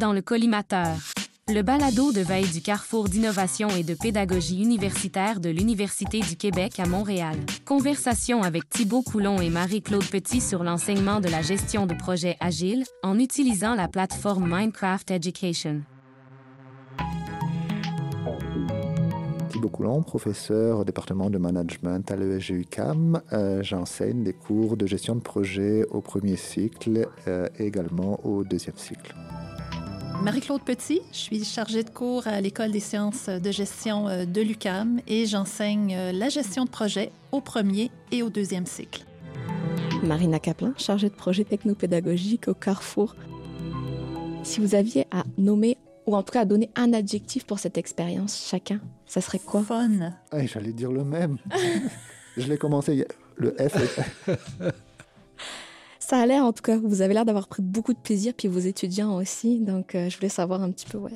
dans le collimateur. Le balado de veille du Carrefour d'innovation et de pédagogie universitaire de l'Université du Québec à Montréal. Conversation avec Thibault Coulon et Marie-Claude Petit sur l'enseignement de la gestion de projets agiles en utilisant la plateforme Minecraft Education. Thibault Coulon, professeur au département de management à l'ESGUCAM. Euh, J'enseigne des cours de gestion de projet au premier cycle euh, et également au deuxième cycle. Marie-Claude Petit, je suis chargée de cours à l'École des sciences de gestion euh, de l'UCAM et j'enseigne euh, la gestion de projet au premier et au deuxième cycle. Marina Kaplan, chargée de projet technopédagogique au Carrefour. Si vous aviez à nommer ou en tout cas à donner un adjectif pour cette expérience chacun, ça serait quoi? Fun. Hey, J'allais dire le même. Je l'ai commencé, le F. Ça a l'air en tout cas, vous avez l'air d'avoir pris beaucoup de plaisir, puis vos étudiants aussi, donc euh, je voulais savoir un petit peu, ouais.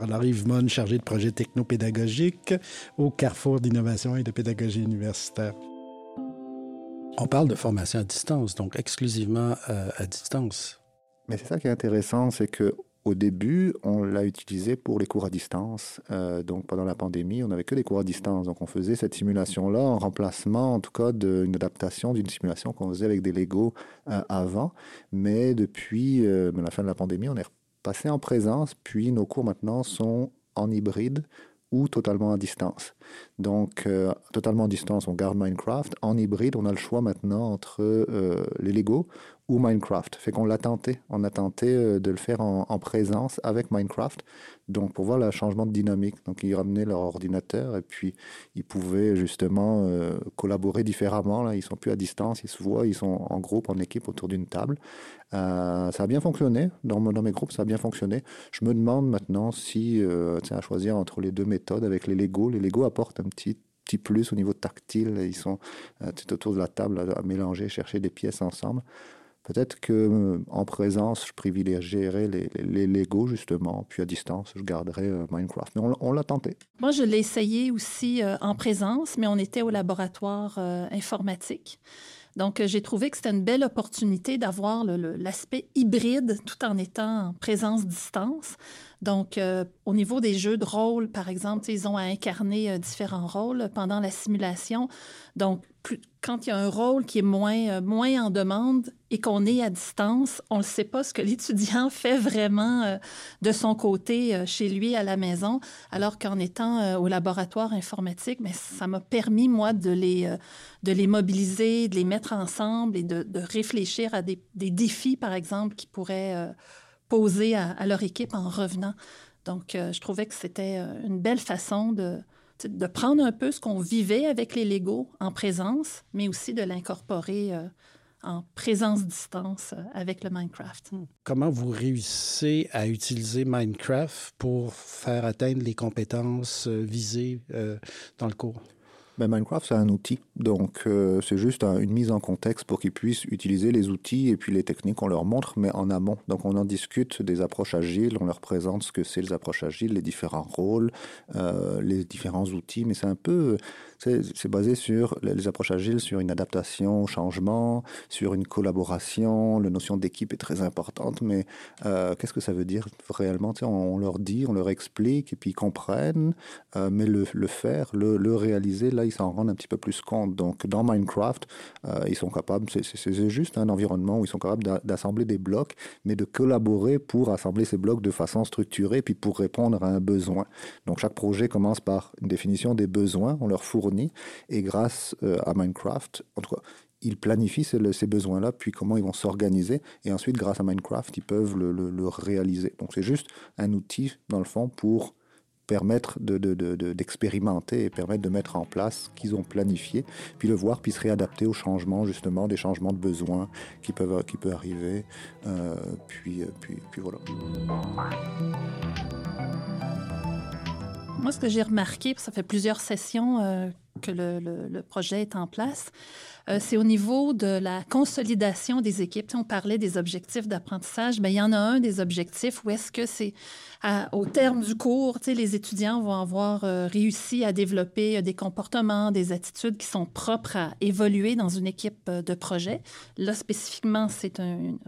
Alors Yves Mon, chargé de projet technopédagogique au Carrefour d'innovation et de pédagogie universitaire. On parle de formation à distance, donc exclusivement euh, à distance. Mais c'est ça qui est intéressant, c'est que au début, on l'a utilisé pour les cours à distance. Euh, donc pendant la pandémie, on n'avait que des cours à distance. Donc on faisait cette simulation-là en remplacement, en tout cas, d'une adaptation d'une simulation qu'on faisait avec des Lego euh, avant. Mais depuis euh, la fin de la pandémie, on est passé en présence. Puis nos cours maintenant sont en hybride ou totalement à distance. Donc, totalement à distance, on garde Minecraft. En hybride, on a le choix maintenant entre les Lego ou Minecraft. Fait qu'on l'a tenté. On a tenté euh, de le faire en, en, présence avec Minecraft. Donc, pour voir le changement de dynamique. Donc, ils ramenaient leur ordinateur et puis ils pouvaient justement euh, collaborer différemment. Là, ils sont plus à distance, ils se voient, ils sont en groupe, en équipe autour d'une table. Euh, ça a bien fonctionné. Dans, mes groupes, ça a bien fonctionné. Je me demande maintenant si, tiens, à choisir entre les deux méthodes avec les Lego. Les Lego apportent un petit petit plus au niveau tactile. Ils sont euh, autour de la table à mélanger, chercher des pièces ensemble. Peut-être que euh, en présence, je privilégierais les, les, Lego justement, puis à distance, je garderais euh, Minecraft. Mais on, l'a tenté. Moi, je l'ai essayé aussi euh, en présence, mais on était au laboratoire informatique. Donc, j'ai trouvé que c'était une belle opportunité d'avoir l'aspect hybride tout en étant en présence-distance. Donc, au niveau des jeux de rôle, par exemple, ils ont à incarner différents rôles pendant la simulation. Donc, quand il y a un rôle qui est moins, euh, moins en demande et qu'on est à distance, on ne sait pas ce que l'étudiant fait vraiment euh, de son côté euh, chez lui à la maison, alors qu'en étant au laboratoire informatique, mais ça m'a permis, moi, de les, de les mobiliser, de les mettre ensemble et de, de réfléchir à des, des, défis, par exemple, qui pourraient poser à, leur équipe en revenant. Donc, je trouvais que c'était une belle façon de, de prendre un peu ce qu'on vivait avec les Legos en présence, mais aussi de l'incorporer euh, en présence-distance avec le Minecraft. Comment vous réussissez à utiliser Minecraft pour faire atteindre les compétences visées euh, dans le cours? Ben Minecraft, c'est un outil. Donc, euh, c'est juste un, une mise en contexte pour qu'ils puissent utiliser les outils et puis les techniques qu'on leur montre, mais en amont. Donc, on en discute des approches agiles, on leur présente ce que c'est les approches agiles, les différents rôles, euh, les différents outils, mais c'est un peu, c'est basé sur les approches agiles, sur une adaptation au changement, sur une collaboration. La notion d'équipe est très importante, mais euh, qu'est-ce que ça veut dire réellement? On, on, leur dit, on leur explique, et puis ils comprennent, euh, mais le, faire, le, le réaliser, là, ils s'en rendent un petit peu plus compte. Donc, dans Minecraft, euh, ils sont capables, c'est juste un environnement où ils sont capables d'assembler des blocs, mais de collaborer pour assembler ces blocs de façon structurée, puis pour répondre à un besoin. Donc, chaque projet commence par une définition des besoins, on leur fournit, et grâce euh, à Minecraft, en tout cas, ils planifient ces, besoins-là, puis comment ils vont s'organiser, et ensuite, grâce à Minecraft, ils peuvent le, réaliser. Donc, c'est juste un outil, dans le fond, pour permettre d'expérimenter de, de, de, et permettre de mettre en place ce qu'ils ont planifié, puis le voir, puis se réadapter aux changements, justement, des changements de besoins qui peuvent, arriver. Euh, puis voilà. Moi, ce que j'ai remarqué, ça fait plusieurs sessions euh, que le, projet est en place. Euh, c'est au niveau de la consolidation des équipes. on parlait des objectifs d'apprentissage. Bien, il y en a un des objectifs où est-ce que c'est au terme du cours, les étudiants vont avoir euh, réussi à développer euh, des comportements, des attitudes qui sont propres à évoluer dans une équipe de projet. Là, spécifiquement, c'est un,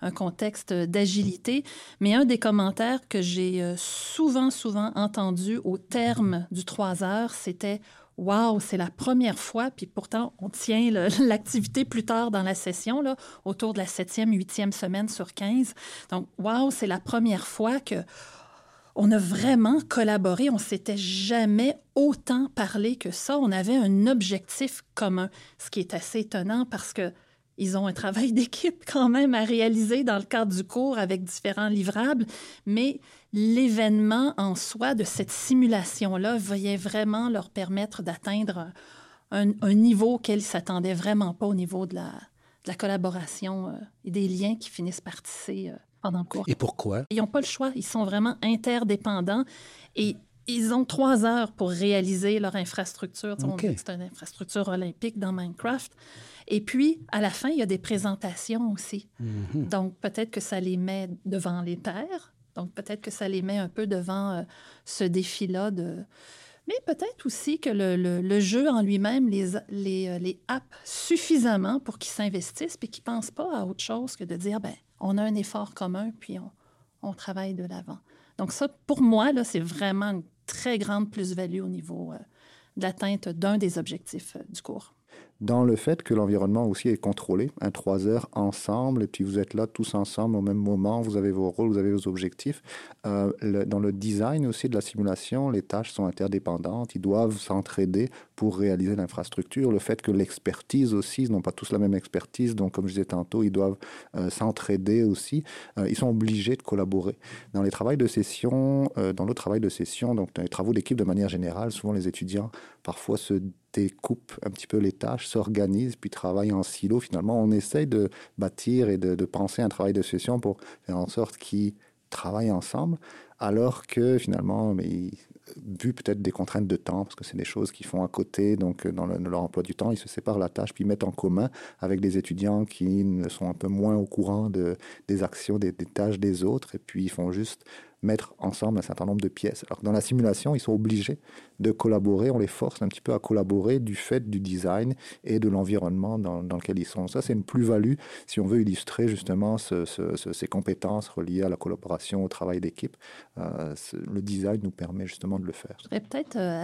un, contexte d'agilité. Mais un des commentaires que j'ai souvent, souvent entendu au terme du trois heures, c'était Wow, c'est la première fois, puis pourtant, on tient l'activité plus tard dans la session, là, autour de la septième, huitième semaine sur 15. Donc, wow, c'est la première fois que on a vraiment collaboré. On s'était jamais autant parlé que ça. On avait un objectif commun, ce qui est assez étonnant parce que ils ont un travail d'équipe quand même à réaliser dans le cadre du cours avec différents livrables, mais l'événement en soi de cette simulation-là vient vraiment leur permettre d'atteindre un, niveau auquel ils ne s'attendaient vraiment pas au niveau de la, collaboration euh, et des liens qui finissent par tisser euh, pendant le cours. Et pourquoi? Ils n'ont pas le choix. Ils sont vraiment interdépendants et ils ont trois heures pour réaliser leur infrastructure. C'est une infrastructure olympique dans Minecraft. Et puis, à la fin, il y a des présentations aussi. Mhm. Donc, peut-être que ça les met devant les pairs. Donc, peut-être que ça les met un peu devant euh, ce défi-là de... Mais peut-être aussi que le, le, jeu en lui-même les, les, euh, les happe suffisamment pour qu'ils s'investissent et qu'ils ne pensent pas à autre chose que de dire, ben on a un effort commun, puis on, on travaille de l'avant. Donc ça, pour moi, là, c'est vraiment une très grande plus-value au niveau euh, de l'atteinte d'un des objectifs du cours dans le fait que l'environnement aussi est contrôlé, un trois heures ensemble, et puis vous êtes là tous ensemble au même moment, vous avez vos rôles, vous avez vos objectifs. Euh, dans le design aussi de la simulation, les tâches sont interdépendantes, ils doivent s'entraider pour réaliser l'infrastructure. Le fait que l'expertise aussi, ils n'ont pas tous la même expertise, donc comme je disais tantôt, ils doivent euh, s'entraider aussi. Euh, ils sont obligés de collaborer. Dans les travaux de session, dans le travail de session, donc dans les travaux d'équipe de manière générale, souvent les étudiants parfois se découpent un petit peu les tâches, s'organisent, puis travaillent en silo. Finalement, on essaye de bâtir et de, penser un travail de session pour faire en sorte qu'ils travaillent ensemble, alors que finalement, mais, vu peut-être des contraintes de temps, parce que c'est des choses qu'ils font à côté, donc dans, leur emploi du temps, ils se séparent la tâche, puis mettent en commun avec des étudiants qui sont un peu moins au courant de, des actions, des, des tâches des autres, et puis ils font juste mettre ensemble un certain nombre de pièces. Alors que dans la simulation, ils sont obligés de collaborer, on les force un petit peu à collaborer du fait du design et de l'environnement dans, lequel ils sont. Ça, c'est une plus-value si on veut illustrer justement ces compétences reliées à la collaboration, au travail d'équipe. Euh, le design nous permet justement de le faire. Je voudrais peut-être euh,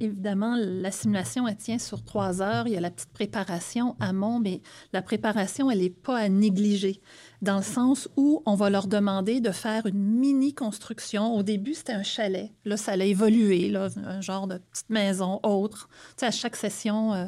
évidemment, la simulation, elle tient sur trois heures. Il y a la petite préparation amont, mais la préparation, elle n'est pas à négliger, dans le sens où on va leur demander de faire une mini-construction. Au début, c'était un chalet. Là, ça a évolué, là, un genre de petite maison autre. Tu sais, à chaque session, euh,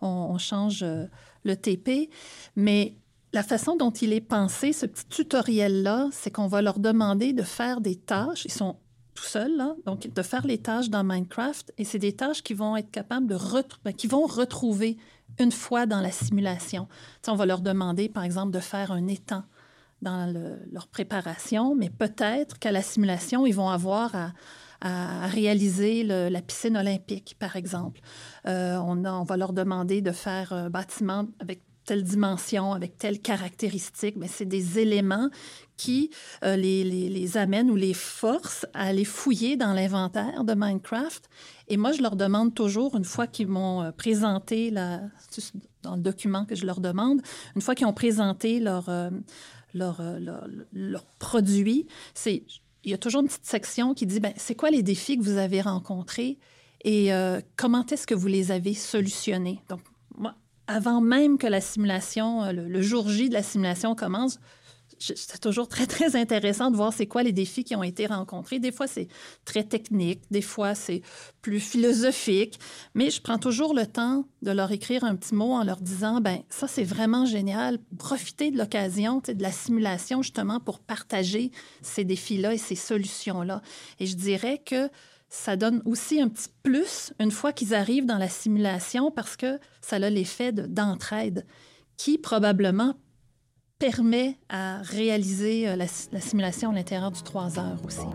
on, change euh, le TP, mais la façon dont il est pensé, ce petit tutoriel-là, c'est qu'on va leur demander de faire des tâches. Ils sont tout seul, donc de faire les tâches dans Minecraft, et c'est des tâches qui vont être capables de ben, qui vont retrouver une fois dans la simulation. on va leur demander, par exemple, de faire un étang dans leur préparation, mais peut-être qu'à la simulation, ils vont avoir à, réaliser la piscine olympique, par exemple. Euh, on, on, va leur demander de faire un bâtiment avec telle dimension, avec telle caractéristique, mais c'est des éléments qui euh, les, les, amènent ou les forcent à aller fouiller dans l'inventaire de Minecraft. Et moi, je leur demande toujours, une fois qu'ils m'ont euh, présenté, la, dans le document que je leur demande, une fois qu'ils ont présenté leur, euh, leur, leur, produit, il y a toujours une petite section qui dit, ben, c'est quoi les défis que vous avez rencontrés et comment est-ce que vous les avez solutionnés? Avant même que la simulation, euh, le, jour J de la simulation commence, c'est toujours très, très intéressant de voir c'est quoi les défis qui ont été rencontrés. Des fois, c'est très technique, des fois, c'est plus philosophique, mais je prends toujours le temps de leur écrire un petit mot en leur disant, ben ça, c'est vraiment génial. Profitez de l'occasion, de la simulation, justement, pour partager ces défis-là et ces solutions-là. Et je dirais que ça donne aussi un petit plus une fois qu'ils arrivent dans la simulation parce que ça a l'effet d'entraide qui probablement permet à réaliser euh, la, simulation à l'intérieur du trois heures aussi.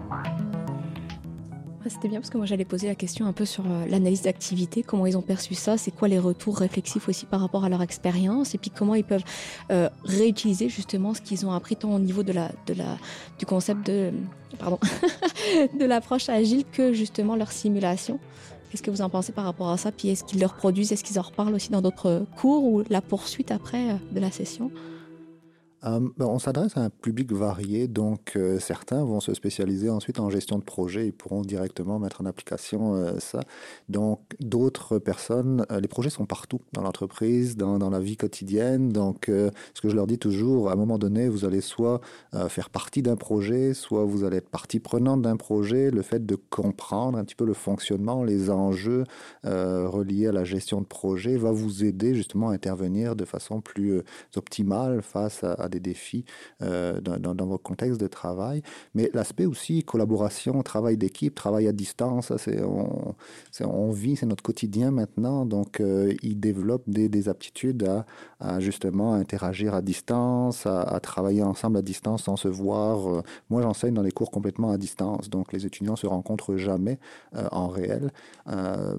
C'était bien parce que moi j'allais poser la question un peu sur euh, l'analyse d'activité, comment ils ont perçu ça, c'est quoi les retours réflexifs aussi par rapport à leur expérience et puis comment ils peuvent euh, réutiliser justement ce qu'ils ont appris tant au niveau de la, du concept de, pardon, de l'approche agile que justement leur simulation. Qu'est-ce que vous en pensez par rapport à ça? Puis est-ce qu'ils leur produisent, est-ce qu'ils en reparlent aussi dans d'autres cours ou la poursuite après euh, de la session? Euh, ben, on s'adresse à un public varié, donc euh, certains vont se spécialiser ensuite en gestion de projet, ils pourront directement mettre en application euh, ça. Donc d'autres personnes, les projets sont partout dans l'entreprise, dans, la vie quotidienne. Donc ce que je leur dis toujours, à un moment donné, vous allez soit faire partie d'un projet, soit vous allez être partie prenante d'un projet. Le fait de comprendre un petit peu le fonctionnement, les enjeux reliés à la gestion de projet va vous aider justement à intervenir de façon plus optimale face à, à des défis euh, dans, dans, votre contexte de travail. Mais l'aspect aussi collaboration, travail d'équipe, travail à distance, c'est on, on, vit, c'est notre quotidien maintenant. Donc, euh, ils développent des, des aptitudes à, justement interagir à distance, à, travailler ensemble à distance sans se voir. Euh, moi, j'enseigne dans des cours complètement à distance, donc les étudiants se rencontrent jamais en réel.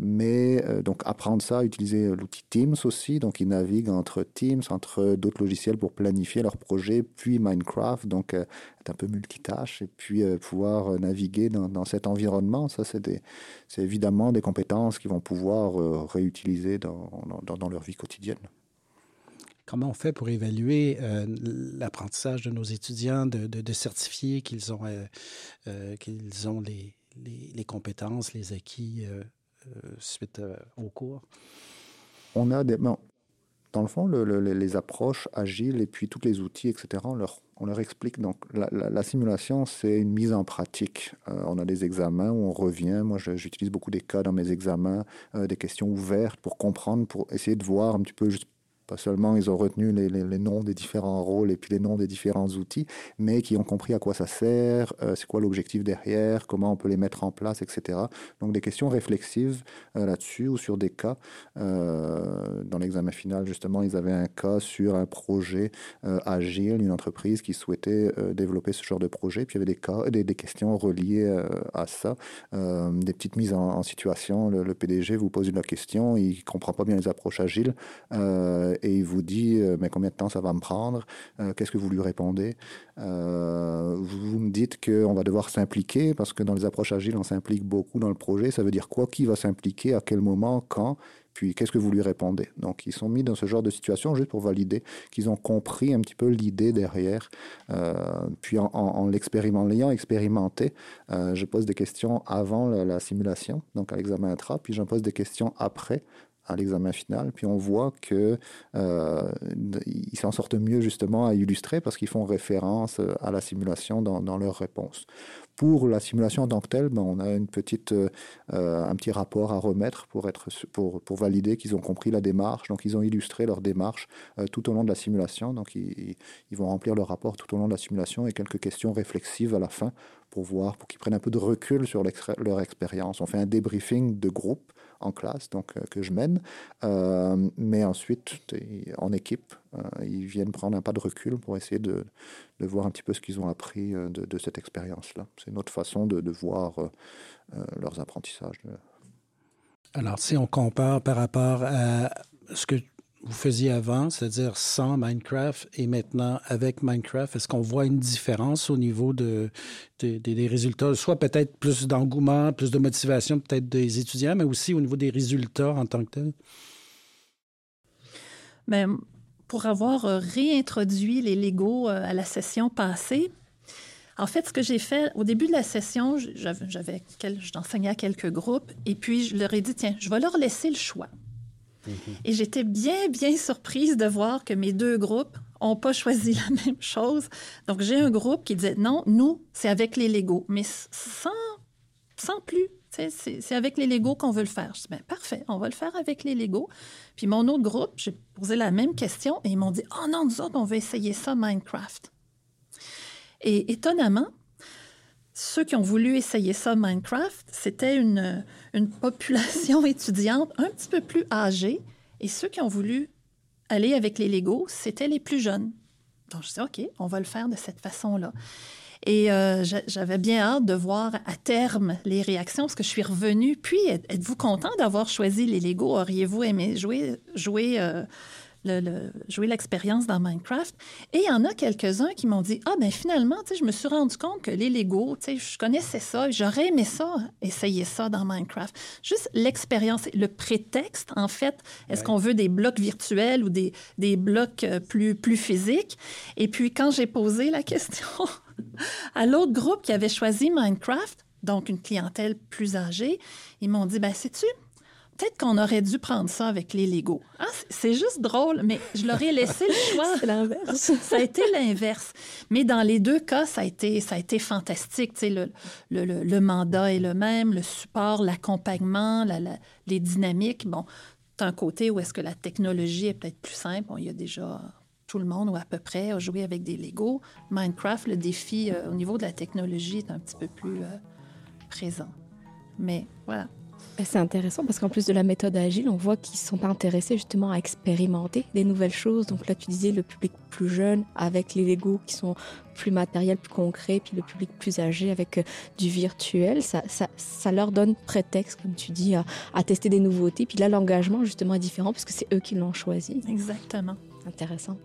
mais donc apprendre ça, utiliser l'outil Teams aussi, donc ils naviguent entre Teams, entre d'autres logiciels pour planifier leur projet, puis Minecraft, donc euh, être un peu multitâche et puis euh, pouvoir euh, naviguer dans, cet environnement. Ça, c'est évidemment des compétences qu'ils vont pouvoir réutiliser dans, dans, leur vie quotidienne. Comment on fait pour évaluer l'apprentissage de nos étudiants, de, de, certifier qu'ils ont, qu'ils ont les, les, les, compétences, les acquis suite au cours? On a des, dans le fond, les approches agiles et puis tous les outils, etc., on leur, explique. Donc, la, simulation, c'est une mise en pratique. Euh, on a des examens où on revient. Moi, j'utilise beaucoup des cas dans mes examens, euh, des questions ouvertes pour comprendre, pour essayer de voir un petit peu juste pas seulement ils ont retenu les, les, noms des différents rôles et puis les noms des différents outils, mais qui ont compris à quoi ça sert, euh, c'est quoi l'objectif derrière, comment on peut les mettre en place, etc. Donc des questions réflexives euh, là-dessus ou sur des cas. Euh, dans l'examen final, justement, ils avaient un cas sur un projet agile, une entreprise qui souhaitait développer ce genre de projet. Puis il y avait des cas, des, des questions reliées à ça, des petites mises en, situation. Le, le, PDG vous pose une question, il comprend pas bien les approches agiles et il vous dit euh, mais combien de temps ça va me prendre? Euh, Qu'est-ce que vous lui répondez? Euh, Vous me dites qu'on va devoir s'impliquer parce que dans les approches agiles, on s'implique beaucoup dans le projet. Ça veut dire quoi? Qui va s'impliquer? À quel moment? Quand? Puis qu'est-ce que vous lui répondez? Donc ils sont mis dans ce genre de situation juste pour valider qu'ils ont compris un petit peu l'idée derrière. puis en, en, l'expérimentant, expérimenté, je pose des questions avant la, la simulation, donc à l'examen intra, puis j'en pose des questions après à l'examen final. Puis on voit que euh, ils s'en sortent mieux justement à illustrer parce qu'ils font référence à la simulation dans, dans leurs réponses. Pour la simulation en tant que telle, ben, on a une petite, euh, un petit rapport à remettre pour, être, pour, pour valider qu'ils ont compris la démarche. Donc, ils ont illustré leur démarche euh, tout au long de la simulation. Donc, ils, ils, vont remplir leur rapport tout au long de la simulation et quelques questions réflexives à la fin pour voir, pour qu'ils prennent un peu de recul sur leur expérience. On fait un débriefing de groupe en classe, donc euh, que je mène. Euh, mais ensuite, en équipe, euh, ils viennent prendre un pas de recul pour essayer de, de voir un petit peu ce qu'ils ont appris de, cette expérience-là. C'est une autre façon de, de voir leurs apprentissages. Alors, si on compare par rapport à ce que vous faisiez avant, c'est-à-dire sans Minecraft et maintenant avec Minecraft, est-ce qu'on voit une différence au niveau de, des résultats, soit peut-être plus d'engouement, plus de motivation peut-être des étudiants, mais aussi au niveau des résultats en tant que tel? Mais ben, pour avoir euh, réintroduit les Lego euh, à la session passée, en fait, ce que j'ai fait au début de la session, j'avais, j'enseignais à quelques groupes et puis je leur ai dit tiens, je vais leur laisser le choix. Et j'étais bien, bien surprise de voir que mes deux groupes n'ont pas choisi la même chose. Donc, j'ai un groupe qui disait non, nous, c'est avec les Legos, mais sans, sans plus. C'est avec les Legos qu'on veut le faire. Je dis, bien, parfait, on va le faire avec les Legos. Puis mon autre groupe, j'ai posé la même question et ils m'ont dit, oh non, nous autres, on veut essayer ça, Minecraft. Et étonnamment, ceux qui ont voulu essayer ça, Minecraft, c'était une, une population étudiante un petit peu plus âgée. Et ceux qui ont voulu aller avec les Legos, c'était les plus jeunes. Donc, je dis, OK, on va le faire de cette façon-là. Et euh, j'avais bien hâte de voir à terme les réactions, parce que je suis revenue. Puis, êtes-vous content d'avoir choisi les Lego? Auriez-vous aimé jouer, jouer euh, le, jouer l'expérience dans Minecraft. Et il y en a quelques-uns qui m'ont dit Ah, ben finalement, je me suis rendu compte que les Lego, je connaissais ça, j'aurais aimé ça, essayer ça dans Minecraft. Juste l'expérience, le prétexte, en fait, est-ce qu'on veut des blocs virtuels ou des, des blocs euh, plus, plus physiques? Et puis, quand j'ai posé la question à l'autre groupe qui avait choisi Minecraft, donc une clientèle plus âgée, ils m'ont dit, ben, sais-tu, peut-être qu'on aurait dû prendre ça avec les Lego. Ah, c'est juste drôle, mais je leur ai laissé le choix. c'est l'inverse. ça a été l'inverse. Mais dans les deux cas, ça a été, ça a été fantastique. Tu sais, le, le, le, mandat est le même, le support, l'accompagnement, la, les dynamiques. Bon, un côté où est-ce que la technologie est peut-être plus simple? Bon, il y a déjà tout le monde, ou à peu près, a joué avec des Lego. Minecraft, le défi euh, au niveau de la technologie est un petit peu plus euh, présent. Mais voilà. C'est intéressant parce qu'en plus de la méthode agile, on voit qu'ils sont intéressés justement à expérimenter des nouvelles choses. Donc là, tu disais le public plus jeune avec les Lego qui sont plus matériels, plus concrets, puis le public plus âgé avec euh, du virtuel. Ça, ça, ça, leur donne prétexte, comme tu dis, à, à tester des nouveautés. Puis là, l'engagement justement est différent parce que c'est eux qui l'ont choisi. Exactement. Intéressant.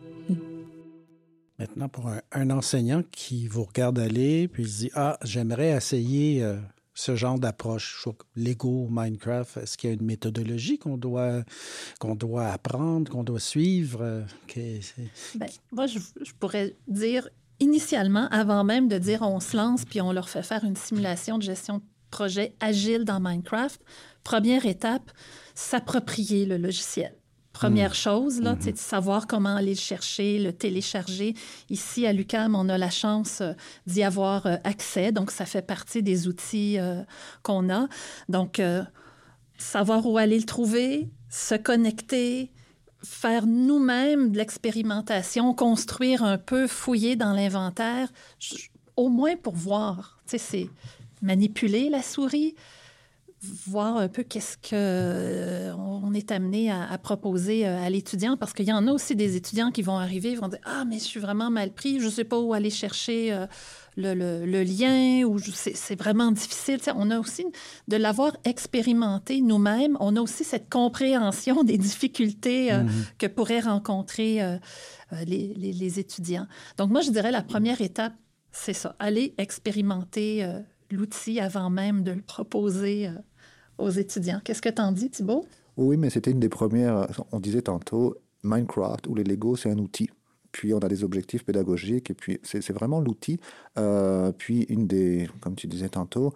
Maintenant, pour un, enseignant qui vous regarde aller, puis il se dit Ah, j'aimerais essayer euh, ce genre d'approche, Lego, Minecraft, est-ce qu'il y a une méthodologie qu'on doit, apprendre, qu'on doit suivre? Euh, ben, moi, je, pourrais dire initialement, avant même de dire on se lance puis on leur fait faire une simulation de gestion de projet agile dans Minecraft, première étape, s'approprier le logiciel. Première mm. chose, là, mm-hmm. de savoir comment aller le chercher, le télécharger. Ici, à l'UCAM, on a la chance euh, d'y avoir euh, accès. Donc, ça fait partie des outils euh, qu'on a. Donc, savoir où aller le trouver, se connecter, faire nous-mêmes de l'expérimentation, construire un peu, fouiller dans l'inventaire, au moins pour voir. Tu sais, c'est manipuler la souris, voir un peu qu'est-ce qu'on euh, on est amené à, proposer euh, à l'étudiant, parce qu'il y en a aussi des étudiants qui vont arriver, ils vont dire ah mais je suis vraiment mal pris, je ne sais pas où aller chercher euh, le, lien ou c'est vraiment difficile. on a aussi de l'avoir expérimenté nous-mêmes. On a aussi cette compréhension des difficultés mm-hmm. que pourraient rencontrer les, les, étudiants. Donc moi je dirais la première étape c'est ça, aller expérimenter l'outil avant même de le proposer aux étudiants. Qu'est-ce que tu en dis, Thibault? Oui, mais c'était une des premières. On disait tantôt, Minecraft ou les Lego, c'est un outil. Puis on a des objectifs pédagogiques, et puis c'est vraiment l'outil. Euh, puis une des, comme tu disais tantôt,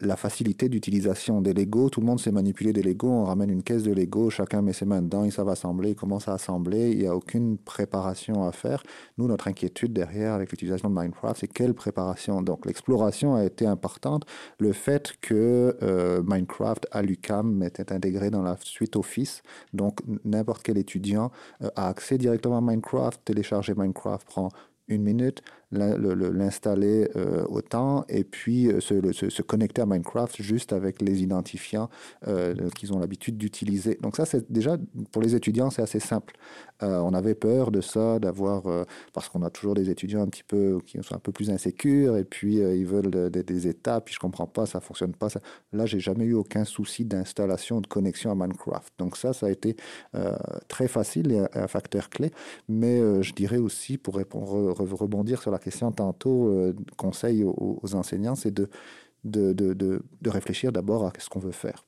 la facilité d'utilisation des Lego. Tout le monde sait manipuler des Lego. On ramène une caisse de Lego, chacun met ses mains dedans, ils savent assembler, ils commencent à assembler. Il n'y a aucune préparation à faire. Nous, notre inquiétude derrière avec l'utilisation de Minecraft, c'est quelle préparation? Donc l'exploration a été importante. Le fait que euh, Minecraft à l'UCAM était intégré dans la suite Office, donc n'importe quel étudiant euh, a accès directement à Minecraft. Télécharger Minecraft prend une minute l'installer euh, autant et puis euh, se, connecter à Minecraft juste avec les identifiants euh, qu'ils ont l'habitude d'utiliser. Donc ça, c'est déjà, pour les étudiants, c'est assez simple. on avait peur de ça, d'avoir, parce qu'on a toujours des étudiants un petit peu, qui sont un peu plus insécures et puis ils veulent des étapes, puis je comprends pas, ça fonctionne pas. Ça. Là, j'ai jamais eu aucun souci d'installation, de connexion à Minecraft. Donc ça, ça a été très facile et un, facteur clé. Mais je dirais aussi, pour rebondir sur la question tantôt, euh, conseil aux, enseignants, c'est de, de, de, de, réfléchir d'abord à ce qu'on veut faire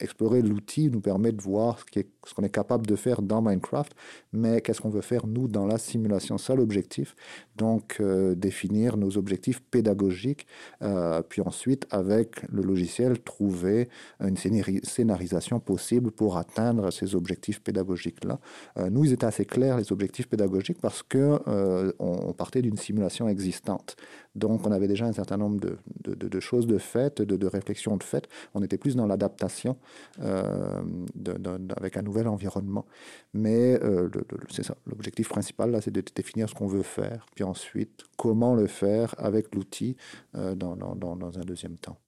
explorer l'outil nous permet de voir ce qu'on est, capable de faire dans Minecraft, mais qu'est-ce qu'on veut faire nous dans la simulation. Ça l'objectif. Donc euh, définir nos objectifs pédagogiques, euh, puis ensuite avec le logiciel trouver une scénarisation possible pour atteindre ces objectifs pédagogiques-là. Euh, nous, ils étaient assez clairs les objectifs pédagogiques parce que on, partait d'une simulation existante. Donc on avait déjà un certain nombre de, de, choses de faites, de, de réflexions de faites. On était plus dans l'adaptation euh, avec un nouvel environnement. Mais euh, c'est ça, l'objectif principal, là, c'est de définir ce qu'on veut faire, puis ensuite comment le faire avec l'outil euh, dans, dans un deuxième temps.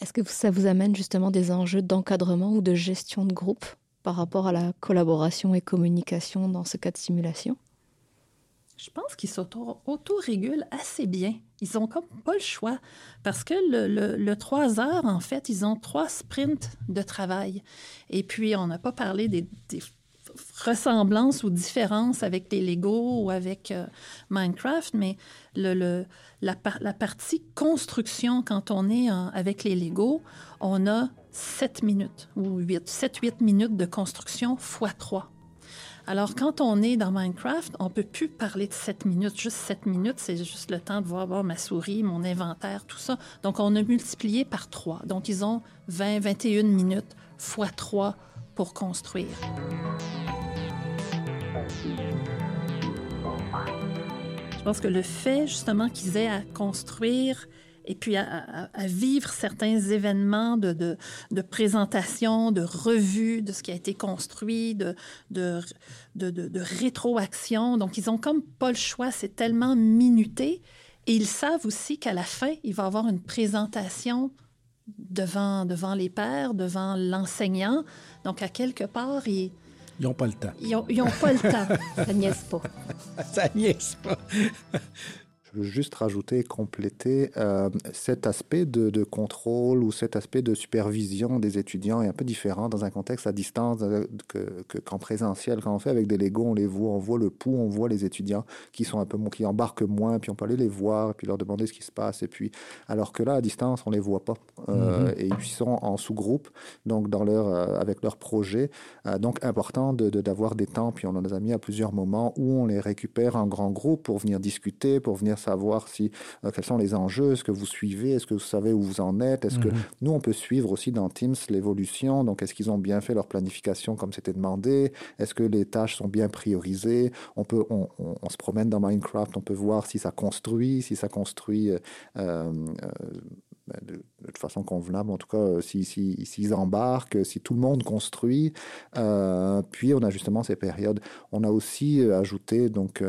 Est-ce que ça vous amène justement des enjeux d'encadrement ou de gestion de groupe par rapport à la collaboration et communication dans ce cas de simulation? Je pense qu'ils s'auto-régulent assez bien. Ils ont comme pas le choix parce que le, le, 3 heures, en fait, ils ont trois sprints de travail. Et puis, on n'a pas parlé des, ressemblances ou différences avec les Lego ou avec euh, Minecraft, mais la, partie construction, quand on est avec les Lego, on a 7 minutes ou 7-8 minutes de construction fois 3. Alors, quand on est dans Minecraft, on peut plus parler de 7 minutes. Juste 7 minutes, c'est juste le temps de voir ma souris, mon inventaire, tout ça. Donc, on a multiplié par 3. Donc, ils ont 20, 21 minutes fois 3 pour construire. Je pense que le fait, justement, qu'ils aient à construire et puis à, vivre certains événements de, de, présentation, de revue de ce qui a été construit, de, de, de, rétroaction. Donc, ils ont comme pas le choix, c'est tellement minuté. Et ils savent aussi qu'à la fin, il va y avoir une présentation devant, devant les pairs, devant l'enseignant. Donc, à quelque part, ils... Ils n'ont pas le temps. Ils n'ont pas le temps. Ça niaise pas. Ça niaise pas. Je veux juste rajouter et compléter euh, cet aspect de, de, contrôle ou cet aspect de supervision des étudiants est un peu différent dans un contexte à distance euh, qu'en présentiel. Quand on fait avec des Legos, on les voit, on voit le pouls, on voit les étudiants qui sont un peu qui embarquent moins, puis on peut aller les voir, puis leur demander ce qui se passe. Et puis, alors que là, à distance, on les voit pas. Euh, mm-hmm. Et ils sont en sous-groupe, donc dans leur, avec leur projet. donc, important d'avoir de, d'avoir des temps, puis on en a mis à plusieurs moments où on les récupère en grand groupe pour venir discuter, pour venir savoir si, euh, quels sont les enjeux, est-ce que vous suivez, est-ce que vous savez où vous en êtes, est-ce que mhm. nous, on peut suivre aussi dans Teams l'évolution, donc est-ce qu'ils ont bien fait leur planification comme c'était demandé, est-ce que les tâches sont bien priorisées, on, peut, on, se promène dans Minecraft, on peut voir si ça construit, si ça construit... Euh, euh, ben, de, de, façon convenable, en tout cas, s'ils si, si, embarquent, si tout le monde construit. puis, on a justement ces périodes. On a aussi ajouté donc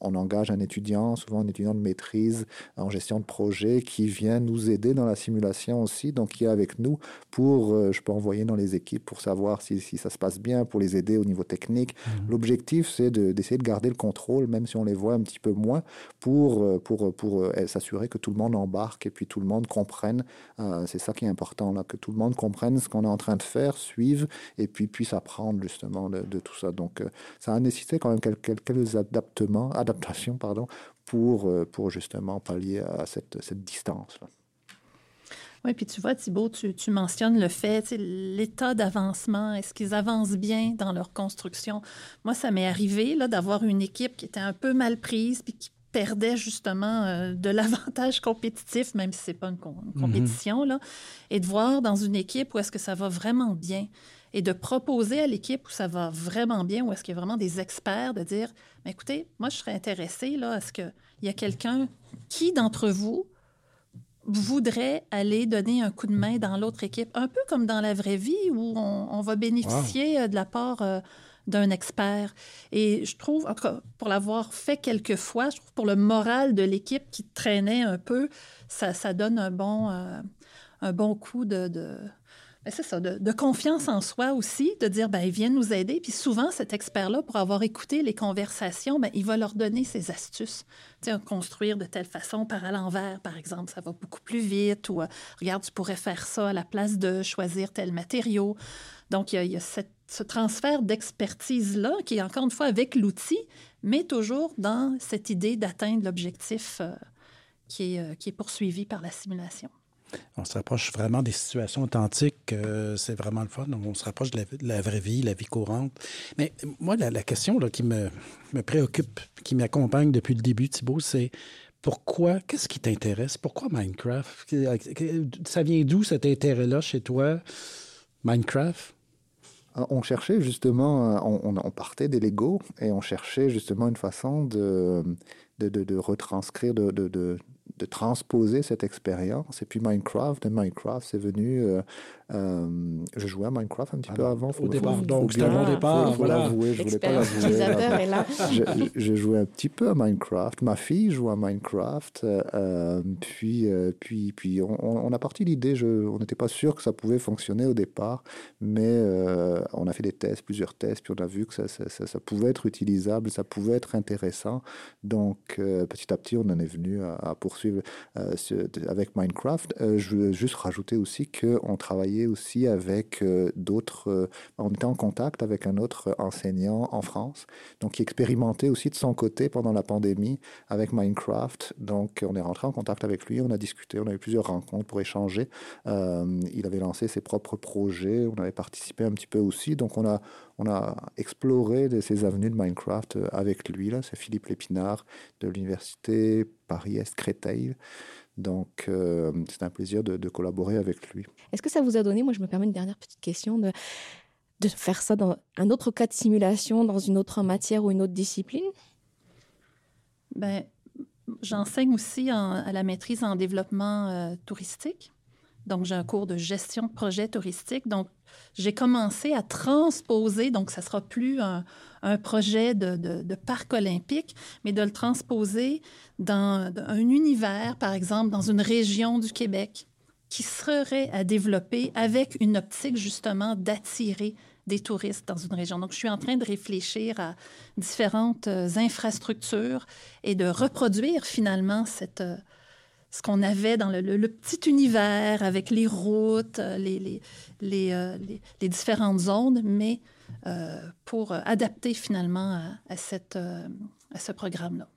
on engage un étudiant, souvent un étudiant de maîtrise en gestion de projet, qui vient nous aider dans la simulation aussi, donc qui est avec nous pour, euh, je peux envoyer dans les équipes pour savoir si, ça se passe bien, pour les aider au niveau technique. Mhm. L'objectif, c'est d'essayer de, garder le contrôle, même si on les voit un petit peu moins, pour, euh, pour, pour, euh, s'assurer que tout le monde embarque et puis tout le monde comprenne. c'est ça qui est important, là, que tout le monde comprenne ce qu'on est en train de faire, suive et puis puisse apprendre justement de, tout ça. Donc, ça a nécessité quand même quelques, quelques adaptements adaptation pardon, pour, euh, pour justement pallier à cette, cette distance-là. Oui, puis tu vois, Thibault, tu, tu mentionnes le fait, l'état d'avancement, est-ce qu'ils avancent bien dans leur construction? Moi, ça m'est arrivé là, d'avoir une équipe qui était un peu mal prise, puis qui perdait justement euh, de l'avantage compétitif, même si ce n'est pas une, mm-hmm. compétition, là, et de voir dans une équipe où est-ce que ça va vraiment bien et de proposer à l'équipe où ça va vraiment bien, où est-ce qu'il y a vraiment des experts, de dire, mais écoutez, moi, je serais intéressé là, à ce qu'il y a quelqu'un qui d'entre vous voudrait aller donner un coup de main dans l'autre équipe, un peu comme dans la vraie vie où on, va bénéficier euh, de la part euh, d'un expert. Et je trouve, en tout cas, pour l'avoir fait quelques fois, je trouve pour le moral de l'équipe qui traînait un peu, ça, ça donne un bon, euh, un bon coup de, de c'est ça, de, confiance en soi aussi, de dire, ben, ils viennent nous aider. Puis souvent, cet expert-là, pour avoir écouté les conversations, ben, il va leur donner ses astuces. Tu sais, construire de telle façon par à l'envers, par exemple, ça va beaucoup plus vite. Ou, euh, regarde, tu pourrais faire ça à la place de choisir tel matériau. Donc, il y a, ce transfert d'expertise-là qui est encore une fois avec l'outil, mais toujours dans cette idée d'atteindre l'objectif euh, euh, qui est poursuivi par la simulation. On se rapproche vraiment des situations authentiques. Euh, c'est vraiment le fun. On se rapproche de la, vraie vie, la vie courante. Mais moi, la, question là, qui me, préoccupe, qui m'accompagne depuis le début, Thibault, c'est pourquoi, qu'est-ce qui t'intéresse? Pourquoi Minecraft? Ça vient d'où cet intérêt-là chez toi, Minecraft? Euh, on cherchait justement, euh, on, partait des Lego et on cherchait justement une façon de, de, retranscrire, de, de, transposer cette expérience. Et puis Minecraft, de Minecraft, c'est venu euh, je jouais à Minecraft un petit peu avant. au départ, donc c'était mon départ. voilà. je voulais pas l'avouer. J'ai joué un petit peu à Minecraft. Ma fille joue à Minecraft. Euh, puis, euh, puis, puis, on, a parti l'idée. On n'était pas sûr que ça pouvait fonctionner au départ, mais on a fait des tests, plusieurs tests, puis on a vu que ça, ça, ça, pouvait être utilisable, ça pouvait être intéressant. Donc, petit à petit, on en est venu à, poursuivre avec Minecraft. je veux juste rajouter aussi qu'on travaillait aussi avec euh, d'autres. Euh, on était en contact avec un autre enseignant en France, donc qui expérimentait aussi de son côté pendant la pandémie avec Minecraft. Donc on est rentré en contact avec lui, on a discuté, on a eu plusieurs rencontres pour échanger. Euh, il avait lancé ses propres projets, on avait participé un petit peu aussi. Donc on a, on a exploré ces avenues de Minecraft avec lui. Là, c'est Philippe Lépinard de l'université Paris-Est Créteil. Donc, euh, c'est un plaisir de, collaborer avec lui. Est-ce que ça vous a donné, moi je me permets une dernière petite question, de, de faire ça dans un autre cas de simulation, dans une autre matière ou une autre discipline? Ben, j'enseigne aussi à la maîtrise en développement euh, touristique. Donc, j'ai un cours de gestion de projet touristique. Donc, j'ai commencé à transposer, donc ça sera plus un, projet de, parc olympique, mais de le transposer dans un univers, par exemple, dans une région du Québec qui serait à développer avec une optique justement d'attirer des touristes dans une région. Donc, je suis en train de réfléchir à différentes euh, infrastructures et de reproduire finalement cette, euh, ce qu'on avait dans le, petit univers avec les routes, euh, euh, les, différentes zones, mais euh, pour adapter finalement à ce programme-là.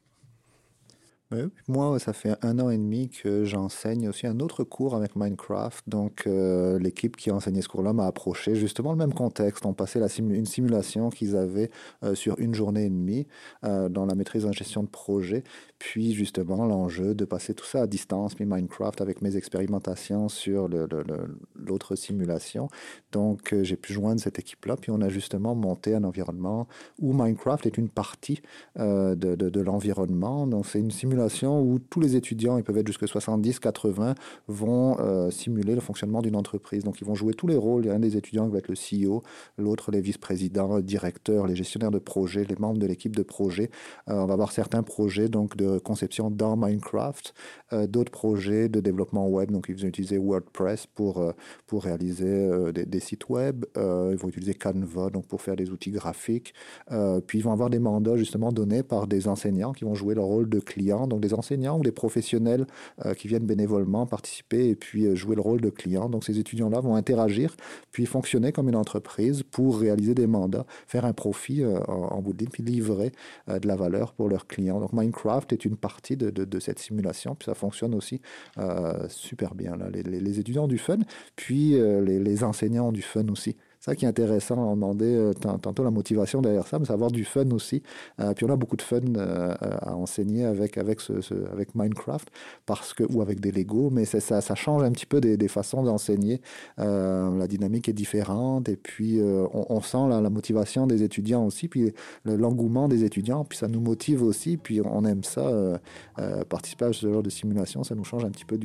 Moi, ça fait un an et demi que j'enseigne aussi un autre cours avec Minecraft. Donc, euh, l'équipe qui a enseigné ce cours-là m'a approché, justement le même contexte. On passait la une simulation qu'ils avaient euh, sur une journée et demie euh, dans la maîtrise en gestion de projet. Puis, justement, l'enjeu de passer tout ça à distance, mais Minecraft avec mes expérimentations sur l'autre simulation. Donc, j'ai pu joindre cette équipe-là. Puis, on a justement monté un environnement où Minecraft est une partie de, de, de l'environnement. Donc, c'est une simulation où tous les étudiants, ils peuvent être jusqu'à 70, 80, vont euh, simuler le fonctionnement d'une entreprise. Donc ils vont jouer tous les rôles. Il y a un des étudiants qui va être le CEO, l'autre les vice-présidents, directeurs, les gestionnaires de projet, les membres de l'équipe de projet. Euh, on va avoir certains projets donc de conception dans Minecraft, euh, d'autres projets de développement web. Donc ils vont utiliser WordPress pour, pour réaliser des, sites web. ils vont utiliser Canva donc pour faire des outils graphiques. puis ils vont avoir des mandats justement donnés par des enseignants qui vont jouer le rôle de donc des enseignants ou des professionnels euh, qui viennent bénévolement participer et puis euh, jouer le rôle de client. Donc ces étudiants-là vont interagir, puis fonctionner comme une entreprise pour réaliser des mandats, faire un profit euh, en, bout de ligne, puis livrer de la valeur pour leurs clients. Donc Minecraft est une partie de, de, cette simulation, puis ça fonctionne aussi super bien. Là. Les, les, étudiants ont du fun, puis les, les enseignants ont du fun aussi ça qui est intéressant. On demandait euh, tantôt la motivation derrière ça, mais c'est avoir du fun aussi. Euh, puis on a beaucoup de fun euh, à enseigner avec, avec, Minecraft parce que, ou avec des Lego, mais ça, ça, change un petit peu des, façons d'enseigner. la dynamique est différente et puis on, sent la, motivation des étudiants aussi, puis l'engouement des étudiants, puis ça nous motive aussi, puis on aime ça. participer à ce genre de simulation, ça nous change un petit peu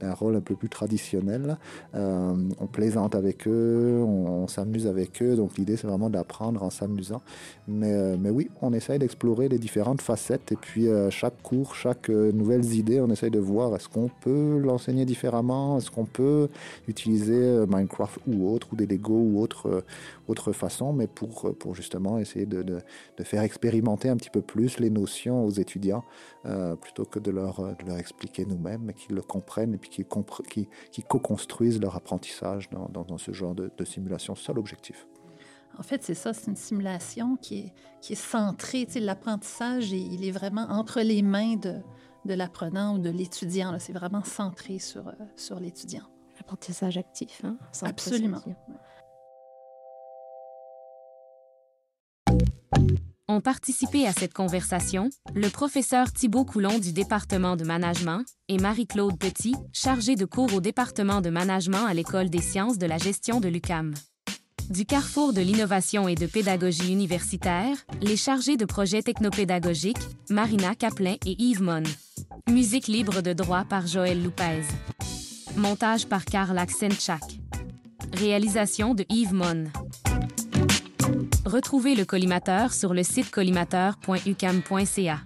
d'un rôle un peu plus traditionnel. on plaisante avec eux, on, on s'amuse avec eux. Donc l'idée, c'est vraiment d'apprendre en s'amusant. Mais, euh, mais oui, on essaye d'explorer les différentes facettes. Et puis euh, chaque cours, chaque euh, nouvelle idée, on essaye de voir est-ce qu'on peut l'enseigner différemment, est-ce qu'on peut utiliser Minecraft ou autre, ou des Lego ou autre, autre façon, mais pour, pour justement essayer de, de, de faire expérimenter un petit peu plus les notions aux étudiants, plutôt que de leur, de leur expliquer nous-mêmes, mais qu'ils le comprennent et puis qu'ils qui, qui co-construisent leur apprentissage dans, dans, dans ce genre de, de simulation ça l'objectif. En fait, c'est ça, c'est une simulation qui est, qui est centrée. L'apprentissage, il est vraiment entre les mains de, de l'apprenant ou de l'étudiant. C'est vraiment centré sur, euh, sur l'étudiant. L'apprentissage actif, hein? Absolument. Ont participé à cette conversation le professeur Thibault Coulon du département de management et Marie-Claude Petit, chargée de cours au département de management à l'École des sciences de la gestion de l'UCAM. Du carrefour de l'innovation et de pédagogie universitaire, les chargés de projets technopédagogiques, Marina Caplin et Yves Mon. Musique libre de droit par Joël Lupez. Montage par Karl Aksenchak. Réalisation de Yves Mon. Retrouvez le collimateur sur le site collimateur.ucam.ca.